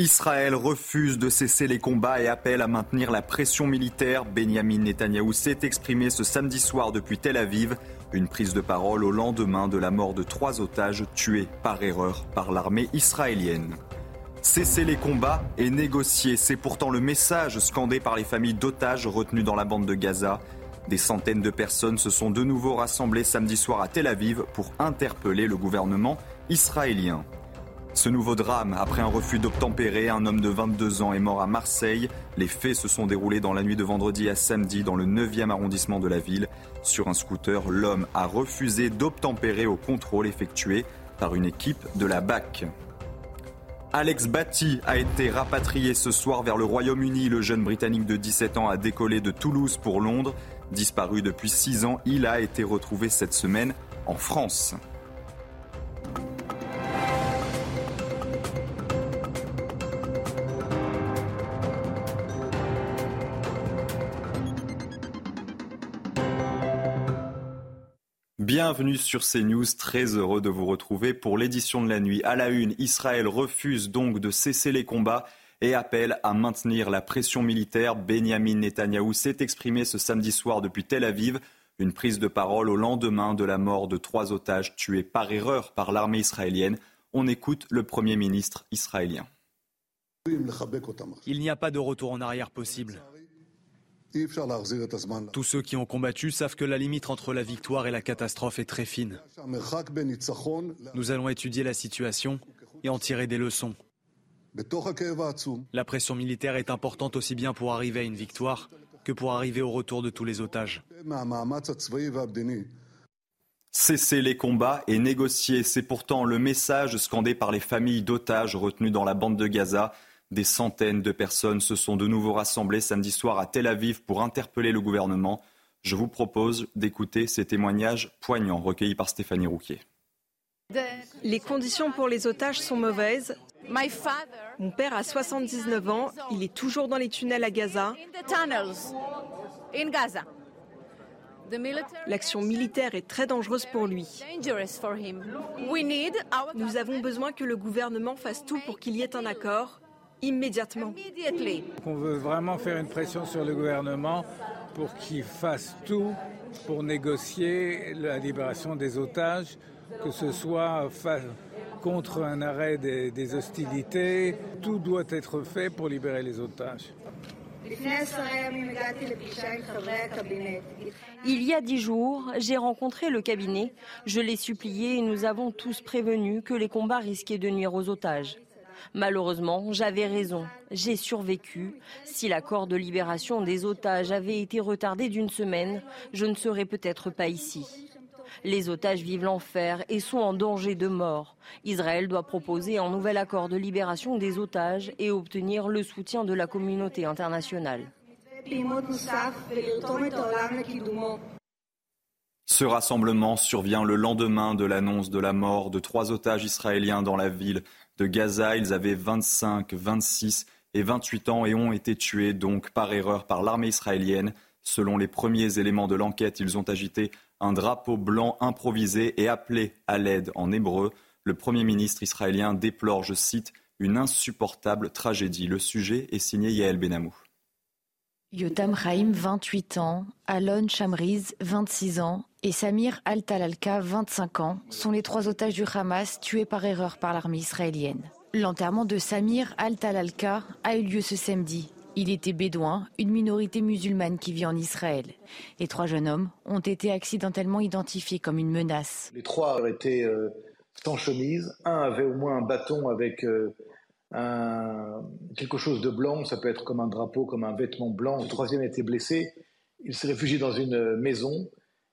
Israël refuse de cesser les combats et appelle à maintenir la pression militaire. Benjamin Netanyahou s'est exprimé ce samedi soir depuis Tel Aviv. Une prise de parole au lendemain de la mort de trois otages tués par erreur par l'armée israélienne. Cesser les combats et négocier, c'est pourtant le message scandé par les familles d'otages retenues dans la bande de Gaza. Des centaines de personnes se sont de nouveau rassemblées samedi soir à Tel Aviv pour interpeller le gouvernement israélien. Ce nouveau drame, après un refus d'obtempérer, un homme de 22 ans est mort à Marseille. Les faits se sont déroulés dans la nuit de vendredi à samedi dans le 9e arrondissement de la ville. Sur un scooter, l'homme a refusé d'obtempérer au contrôle effectué par une équipe de la BAC. Alex Batty a été rapatrié ce soir vers le Royaume-Uni. Le jeune Britannique de 17 ans a décollé de Toulouse pour Londres. Disparu depuis 6 ans, il a été retrouvé cette semaine en France. Bienvenue sur CNews, très heureux de vous retrouver pour l'édition de la nuit. À la une, Israël refuse donc de cesser les combats et appelle à maintenir la pression militaire. Benjamin Netanyahou s'est exprimé ce samedi soir depuis Tel Aviv. Une prise de parole au lendemain de la mort de trois otages tués par erreur par l'armée israélienne. On écoute le Premier ministre israélien. Il n'y a pas de retour en arrière possible. Tous ceux qui ont combattu savent que la limite entre la victoire et la catastrophe est très fine. Nous allons étudier la situation et en tirer des leçons. La pression militaire est importante aussi bien pour arriver à une victoire que pour arriver au retour de tous les otages. Cesser les combats et négocier, c'est pourtant le message scandé par les familles d'otages retenues dans la bande de Gaza. Des centaines de personnes se sont de nouveau rassemblées samedi soir à Tel Aviv pour interpeller le gouvernement. Je vous propose d'écouter ces témoignages poignants recueillis par Stéphanie Rouquier. Les conditions pour les otages sont mauvaises. Mon père a 79 ans, il est toujours dans les tunnels à Gaza. L'action militaire est très dangereuse pour lui. Nous avons besoin que le gouvernement fasse tout pour qu'il y ait un accord immédiatement. On veut vraiment faire une pression sur le gouvernement pour qu'il fasse tout pour négocier la libération des otages, que ce soit contre un arrêt des, des hostilités. Tout doit être fait pour libérer les otages. Il y a dix jours, j'ai rencontré le cabinet. Je l'ai supplié et nous avons tous prévenu que les combats risquaient de nuire aux otages. Malheureusement, j'avais raison. J'ai survécu. Si l'accord de libération des otages avait été retardé d'une semaine, je ne serais peut-être pas ici. Les otages vivent l'enfer et sont en danger de mort. Israël doit proposer un nouvel accord de libération des otages et obtenir le soutien de la communauté internationale. Ce rassemblement survient le lendemain de l'annonce de la mort de trois otages israéliens dans la ville de Gaza. Ils avaient 25, 26 et 28 ans et ont été tués donc par erreur par l'armée israélienne. Selon les premiers éléments de l'enquête, ils ont agité un drapeau blanc improvisé et appelé à l'aide en hébreu. Le Premier ministre israélien déplore, je cite, une insupportable tragédie. Le sujet est signé Yael Benamou. Yotam Chaim, 28 ans, Alon Chamriz, 26 ans, et Samir Al-Talalka, 25 ans, sont les trois otages du Hamas tués par erreur par l'armée israélienne. L'enterrement de Samir Al-Talalka a eu lieu ce samedi. Il était bédouin, une minorité musulmane qui vit en Israël. Les trois jeunes hommes ont été accidentellement identifiés comme une menace. Les trois étaient euh, chemise. Un avait au moins un bâton avec euh, un, quelque chose de blanc, ça peut être comme un drapeau, comme un vêtement blanc. Le troisième était blessé. Il s'est réfugié dans une maison.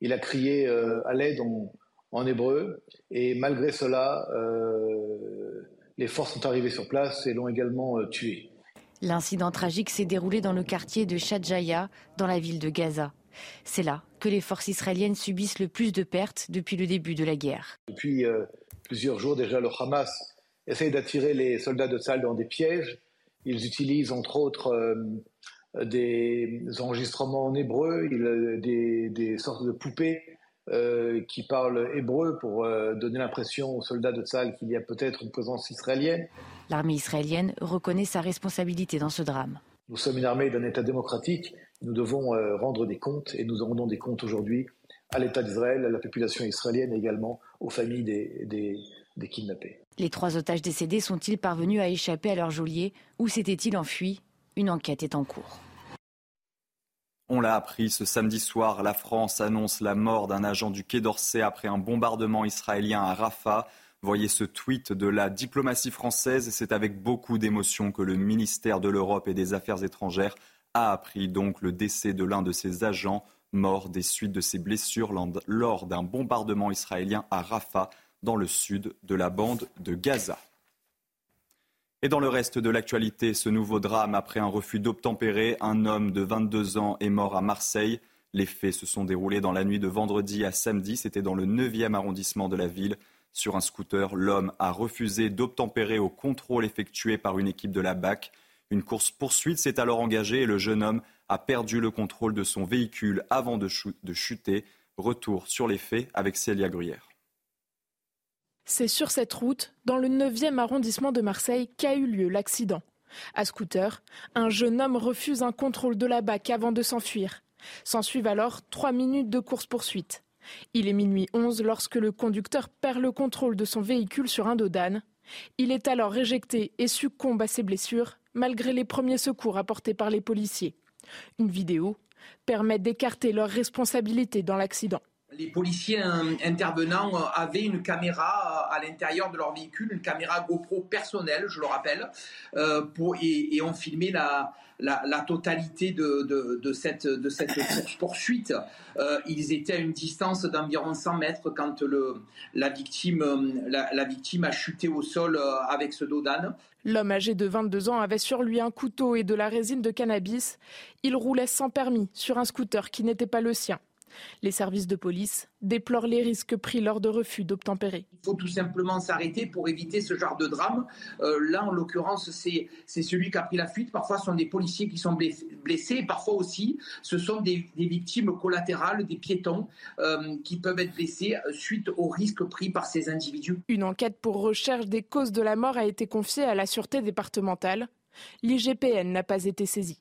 Il a crié euh, à l'aide. En hébreu. Et malgré cela, les forces sont arrivées sur place et l'ont également tué. L'incident tragique s'est déroulé dans le quartier de Shadjaya, dans la ville de Gaza. C'est là que les forces israéliennes subissent le plus de pertes depuis le début de la guerre. Depuis plusieurs jours déjà, le Hamas essaye d'attirer les soldats de Sal dans des pièges. Ils utilisent entre autres euh, des enregistrements en hébreu, des, des sortes de poupées euh, qui parlent hébreu pour euh, donner l'impression aux soldats de Sal qu'il y a peut-être une présence israélienne. L'armée israélienne reconnaît sa responsabilité dans ce drame. Nous sommes une armée d'un État démocratique, nous devons rendre des comptes et nous en rendons des comptes aujourd'hui à l'État d'Israël, à la population israélienne et également aux familles des, des kidnappés. Les trois otages décédés sont-ils parvenus à échapper à leur geôlier ou s'étaient-ils enfuis? Une enquête est en cours. On l'a appris ce samedi soir, la France annonce la mort d'un agent du Quai d'Orsay après un bombardement israélien à Rafah. Voyez ce tweet de la diplomatie française. C'est avec beaucoup d'émotion que le ministère de l'Europe et des Affaires étrangères a appris donc le décès de l'un de ses agents mort des suites de ses blessures lors d'un bombardement israélien à Rafah dans le sud de la bande de Gaza. Et dans le reste de l'actualité, ce nouveau drame après un refus d'obtempérer, un homme de 22 ans est mort à Marseille. Les faits se sont déroulés dans la nuit de vendredi à samedi, c'était dans le 9e arrondissement de la ville. Sur un scooter, l'homme a refusé d'obtempérer au contrôle effectué par une équipe de la BAC. Une course-poursuite s'est alors engagée et le jeune homme a perdu le contrôle de son véhicule avant de, chuter. Retour sur les faits avec Célia Gruyère. C'est sur cette route, dans le 9e arrondissement de Marseille, qu'a eu lieu l'accident. À scooter, un jeune homme refuse un contrôle de la BAC avant de s'enfuir. S'ensuivent alors trois minutes de course-poursuite. Il est minuit 11 lorsque le conducteur perd le contrôle de son véhicule sur un dos d'âne. Il est alors éjecté et succombe à ses blessures, malgré les premiers secours apportés par les policiers. Une vidéo permet d'écarter leur responsabilité dans l'accident les policiers intervenants euh, avaient une caméra euh, à l'intérieur de leur véhicule, une caméra GoPro personnelle, je le rappelle, euh, et, ont filmé la, totalité de, cette, poursuite. ils étaient à une distance d'environ 100 mètres quand la, victime a chuté au sol avec ce dos d'âne. L'homme âgé de 22 ans avait sur lui un couteau et de la résine de cannabis. Il roulait sans permis sur un scooter qui n'était pas le sien. Les services de police déplorent les risques pris lors de refus d'obtempérer. Il faut tout simplement s'arrêter pour éviter ce genre de drame. Euh, là, en l'occurrence, c'est celui qui a pris la fuite. Parfois, ce sont des policiers qui sont blessés. Parfois aussi, ce sont des, victimes collatérales, des piétons euh, qui peuvent être blessés suite aux risques pris par ces individus. Une enquête pour recherche des causes de la mort a été confiée à la Sûreté départementale. L'IGPN n'a pas été saisie.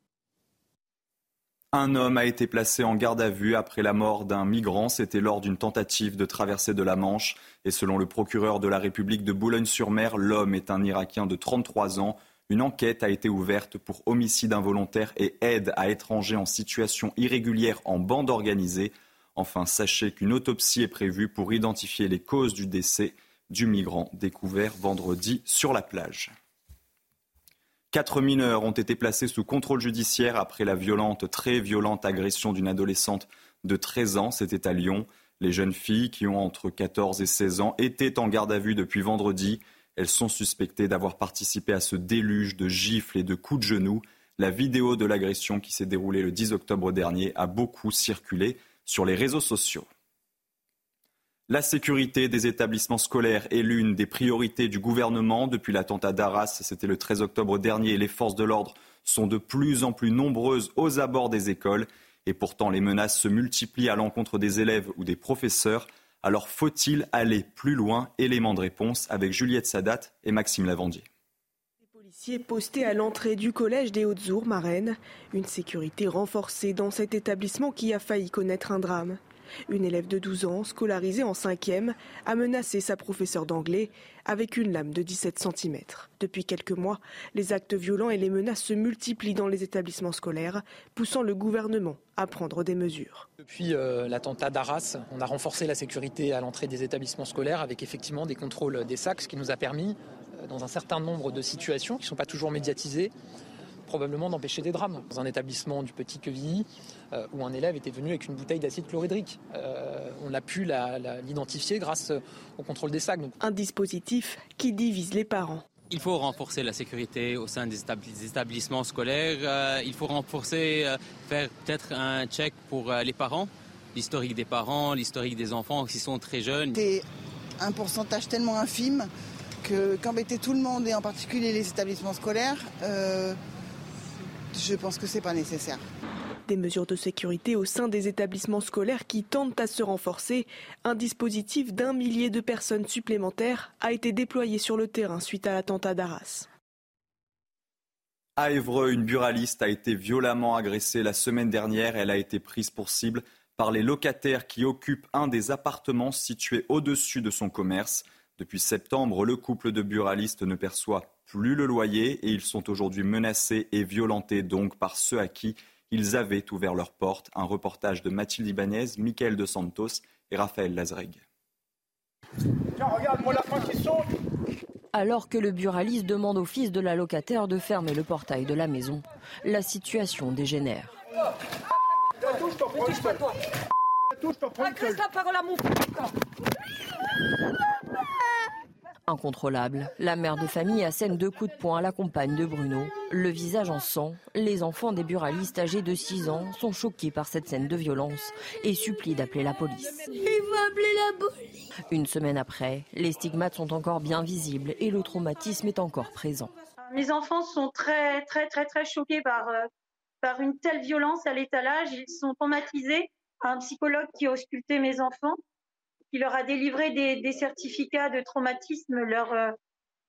Un homme a été placé en garde à vue après la mort d'un migrant. C'était lors d'une tentative de traversée de la Manche. Et selon le procureur de la République de Boulogne-sur-Mer, l'homme est un Irakien de 33 ans. Une enquête a été ouverte pour homicide involontaire et aide à étrangers en situation irrégulière en bande organisée. Enfin, sachez qu'une autopsie est prévue pour identifier les causes du décès du migrant découvert vendredi sur la plage. Quatre mineurs ont été placés sous contrôle judiciaire après la violente, très violente agression d'une adolescente de 13 ans. C'était à Lyon. Les jeunes filles, qui ont entre 14 et 16 ans, étaient en garde à vue depuis vendredi. Elles sont suspectées d'avoir participé à ce déluge de gifles et de coups de genoux. La vidéo de l'agression qui s'est déroulée le 10 octobre dernier a beaucoup circulé sur les réseaux sociaux. La sécurité des établissements scolaires est l'une des priorités du gouvernement. Depuis l'attentat d'Arras, c'était le 13 octobre dernier, les forces de l'ordre sont de plus en plus nombreuses aux abords des écoles. Et pourtant, les menaces se multiplient à l'encontre des élèves ou des professeurs. Alors faut-il aller plus loin? Élément de réponse avec Juliette Sadat et Maxime Lavandier. Les policiers postés à l'entrée du collège des Hautes-Ours, Marraine. Une sécurité renforcée dans cet établissement qui a failli connaître un drame. Une élève de 12 ans, scolarisée en 5e, a menacé sa professeure d'anglais avec une lame de 17 cm. Depuis quelques mois, les actes violents et les menaces se multiplient dans les établissements scolaires, poussant le gouvernement à prendre des mesures. Depuis euh, l'attentat d'Arras, on a renforcé la sécurité à l'entrée des établissements scolaires avec effectivement des contrôles des sacs, ce qui nous a permis, euh, dans un certain nombre de situations qui ne sont pas toujours médiatisées, probablement d'empêcher des drames. Dans un établissement du Petit Quevilly, euh, où un élève était venu avec une bouteille d'acide chlorhydrique. Euh, on a pu l'identifier grâce au contrôle des sacs. Un dispositif qui divise les parents. Il faut renforcer la sécurité au sein des établissements scolaires. Euh, il faut renforcer, faire peut-être un check pour les parents, l'historique des parents, l'historique des enfants qui sont très jeunes. C'est un pourcentage tellement infime que qu'embêter tout le monde et en particulier les établissements scolaires, je pense que c'est pas nécessaire. Des mesures de sécurité au sein des établissements scolaires qui tentent à se renforcer. Un dispositif d'un millier de personnes supplémentaires a été déployé sur le terrain suite à l'attentat d'Arras. À Évreux, une buraliste a été violemment agressée la semaine dernière. Elle a été prise pour cible par les locataires qui occupent un des appartements situés au-dessus de son commerce. Depuis septembre, le couple de buralistes ne perçoit plus le loyer et ils sont aujourd'hui menacés et violentés donc par ceux à qui ils avaient ouvert leurs portes. Un reportage de Mathilde Ibanez, Michael De Santos et Raphaël Lazreg. Alors que le buraliste demande au fils de la locataire de fermer le portail de la maison, la situation dégénère. Incontrôlable, la mère de famille assène deux coups de poing à la compagne de Bruno. Le visage en sang, les enfants des buralistes âgés de 6 ans sont choqués par cette scène de violence et supplient d'appeler la police. Il faut appeler la police. Une semaine après, les stigmates sont encore bien visibles et le traumatisme est encore présent. Mes enfants sont très très très très choqués par, euh, par une telle violence à l'étalage. Ils sont traumatisés. Un psychologue qui a ausculté mes enfants qui leur a délivré des, certificats de traumatisme, leur, euh,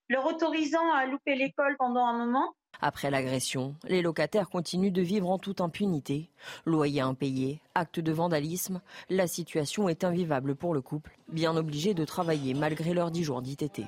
leur autorisant à louper l'école pendant un moment. Après l'agression, les locataires continuent de vivre en toute impunité. Loyer impayé, acte de vandalisme, la situation est invivable pour le couple, bien obligé de travailler malgré leurs dix jours d'ITT.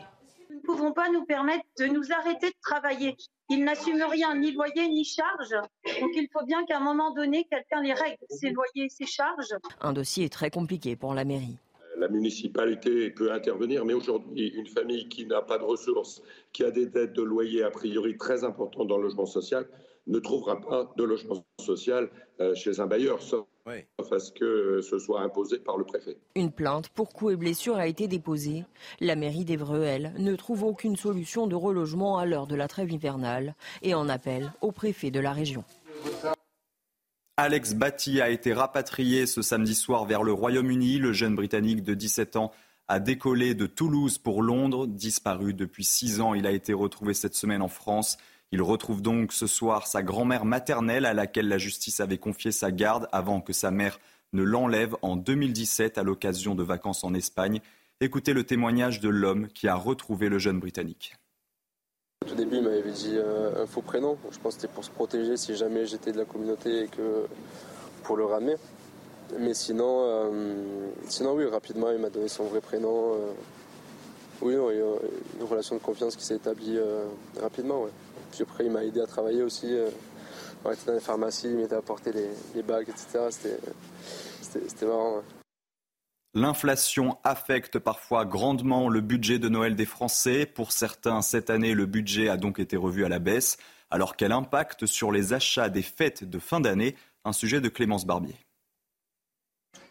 Nous ne pouvons pas nous permettre de nous arrêter de travailler. Ils n'assument rien, ni loyer, ni charge. Donc il faut bien qu'à un moment donné, quelqu'un les règle, ces loyers, ces charges. Un dossier très compliqué pour la mairie la municipalité peut intervenir, mais aujourd'hui, une famille qui n'a pas de ressources, qui a des dettes de loyer a priori très importantes dans le logement social, ne trouvera pas de logement social euh, chez un bailleur, sauf à ce que ce soit imposé par le préfet. Une plainte pour coups et blessures a été déposée. La mairie d'Evreux, elle, ne trouve aucune solution de relogement à l'heure de la trêve hivernale et en appelle au préfet de la région. Alex Batty a été rapatrié ce samedi soir vers le Royaume-Uni. Le jeune Britannique de 17 ans a décollé de Toulouse pour Londres. Disparu depuis six ans, il a été retrouvé cette semaine en France. Il retrouve donc ce soir sa grand-mère maternelle à laquelle la justice avait confié sa garde avant que sa mère ne l'enlève en 2017 à l'occasion de vacances en Espagne. Écoutez le témoignage de l'homme qui a retrouvé le jeune Britannique. Au début, il m'avait dit euh, un faux prénom. Je pense que c'était pour se protéger si jamais j'étais de la communauté et que pour le ramener. Mais sinon, euh, sinon oui, rapidement, il m'a donné son vrai prénom. Euh. oui, une relation de confiance qui s'est établie rapidement. Puis après, il m'a aidé à travailler aussi. on était dans les pharmacies, il m'était apporté les, les bagues, etc. C'était marrant. L'inflation affecte parfois grandement le budget de Noël des Français. Pour certains, cette année, le budget a donc été revu à la baisse. Alors quel impact sur les achats des fêtes de fin d'année? Un sujet de Clémence Barbier.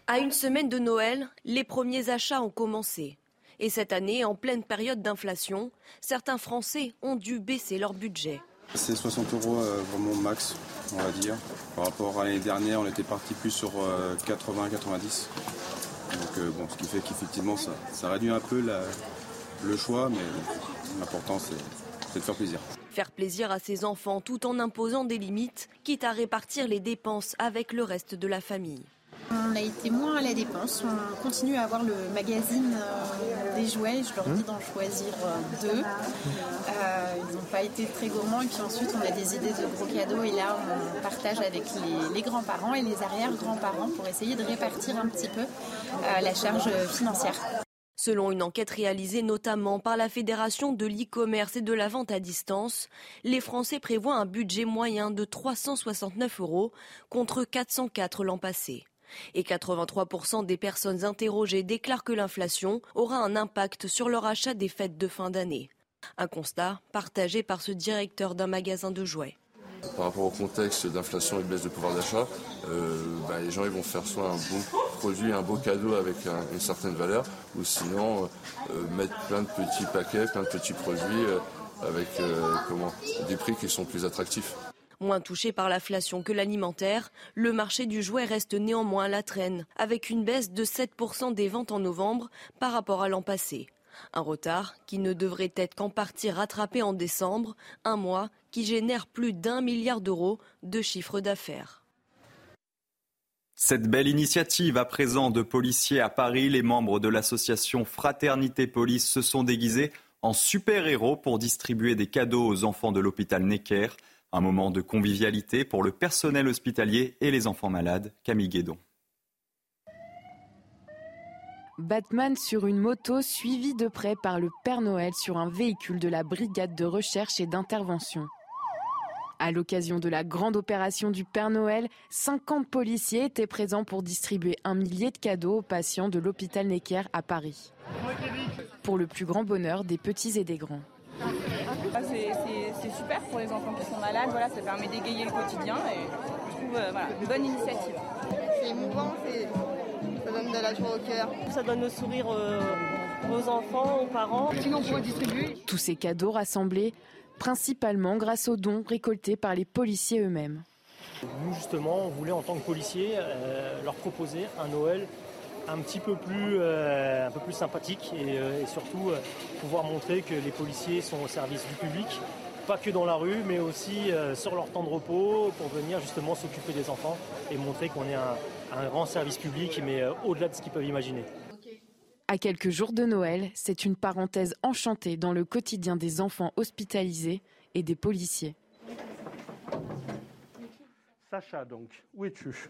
À une semaine de Noël, les premiers achats ont commencé. Et cette année, en pleine période d'inflation, certains Français ont dû baisser leur budget. C'est 60 euros euh, vraiment max, on va dire. Par rapport à l'année dernière, on était parti plus sur 80-90. Donc, euh, bon, ce qui fait qu'effectivement, ça, réduit un peu le choix, mais l'important, c'est de faire plaisir. Faire plaisir à ses enfants tout en imposant des limites, quitte à répartir les dépenses avec le reste de la famille. On a été moins à la dépense. On continue à avoir le magazine euh, des jouets. Je leur dis d'en choisir euh, deux. Euh, ils n'ont pas été très gourmands. Et puis ensuite, on a des idées de gros cadeaux. Et là, on partage avec les, grands-parents et les arrière-grands-parents pour essayer de répartir un petit peu la charge financière. Selon une enquête réalisée notamment par la Fédération de l'e-commerce et de la vente à distance, les Français prévoient un budget moyen de 369 euros contre 404 l'an passé. Et 83% des personnes interrogées déclarent que l'inflation aura un impact sur leur achat des fêtes de fin d'année. Un constat partagé par ce directeur d'un magasin de jouets. par rapport au contexte d'inflation et de baisse de pouvoir d'achat, euh, bah, les gens vont faire soit un bon produit, un beau cadeau avec une certaine valeur, ou sinon euh, mettre plein de petits paquets, plein de petits produits avec des prix qui sont plus attractifs. Moins touché par l'inflation que l'alimentaire, le marché du jouet reste néanmoins à la traîne, avec une baisse de 7% des ventes en novembre par rapport à l'an passé. Un retard qui ne devrait être qu'en partie rattrapé en décembre, un mois qui génère plus d'un milliard d'euros de chiffre d'affaires. Cette belle initiative à présent de policiers à Paris, les membres de l'association Fraternité Police se sont déguisés en super-héros pour distribuer des cadeaux aux enfants de l'hôpital Necker. Un moment de convivialité pour le personnel hospitalier et les enfants malades. Camille Guédon. Batman sur une moto suivi de près par le Père Noël sur un véhicule de la brigade de recherche et d'intervention. À l'occasion de la grande opération du Père Noël, 50 policiers étaient présents pour distribuer un millier de cadeaux aux patients de l'hôpital Necker à Paris. Pour le plus grand bonheur des petits et des grands. Ah, c'est super pour les enfants qui sont malades, voilà, ça permet d'égayer le quotidien et je trouve euh, une bonne initiative. C'est émouvant, ça donne de la joie au cœur. Ça donne le sourire euh, aux enfants, aux parents. Sinon, on pourrait distribuer. Tous ces cadeaux rassemblés principalement grâce aux dons récoltés par les policiers eux-mêmes. Nous justement, on voulait en tant que policiers euh, leur proposer un Noël un petit peu plus, un peu plus sympathique et, et surtout pouvoir montrer que les policiers sont au service du public pas que dans la rue, mais aussi euh, sur leur temps de repos pour venir justement s'occuper des enfants et montrer qu'on est un, grand service public, mais euh, au-delà de ce qu'ils peuvent imaginer. À quelques jours de Noël, c'est une parenthèse enchantée dans le quotidien des enfants hospitalisés et des policiers. Sacha, donc, où es-tu?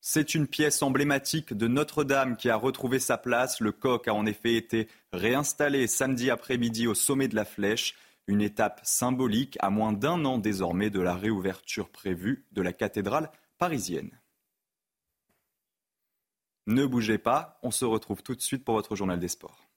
C'est une pièce emblématique de Notre-Dame qui a retrouvé sa place. Le coq a en effet été réinstallé samedi après-midi au sommet de la flèche. Une étape symbolique à moins d'un an désormais de la réouverture prévue de la cathédrale parisienne. Ne bougez pas, on se retrouve tout de suite pour votre journal des sports.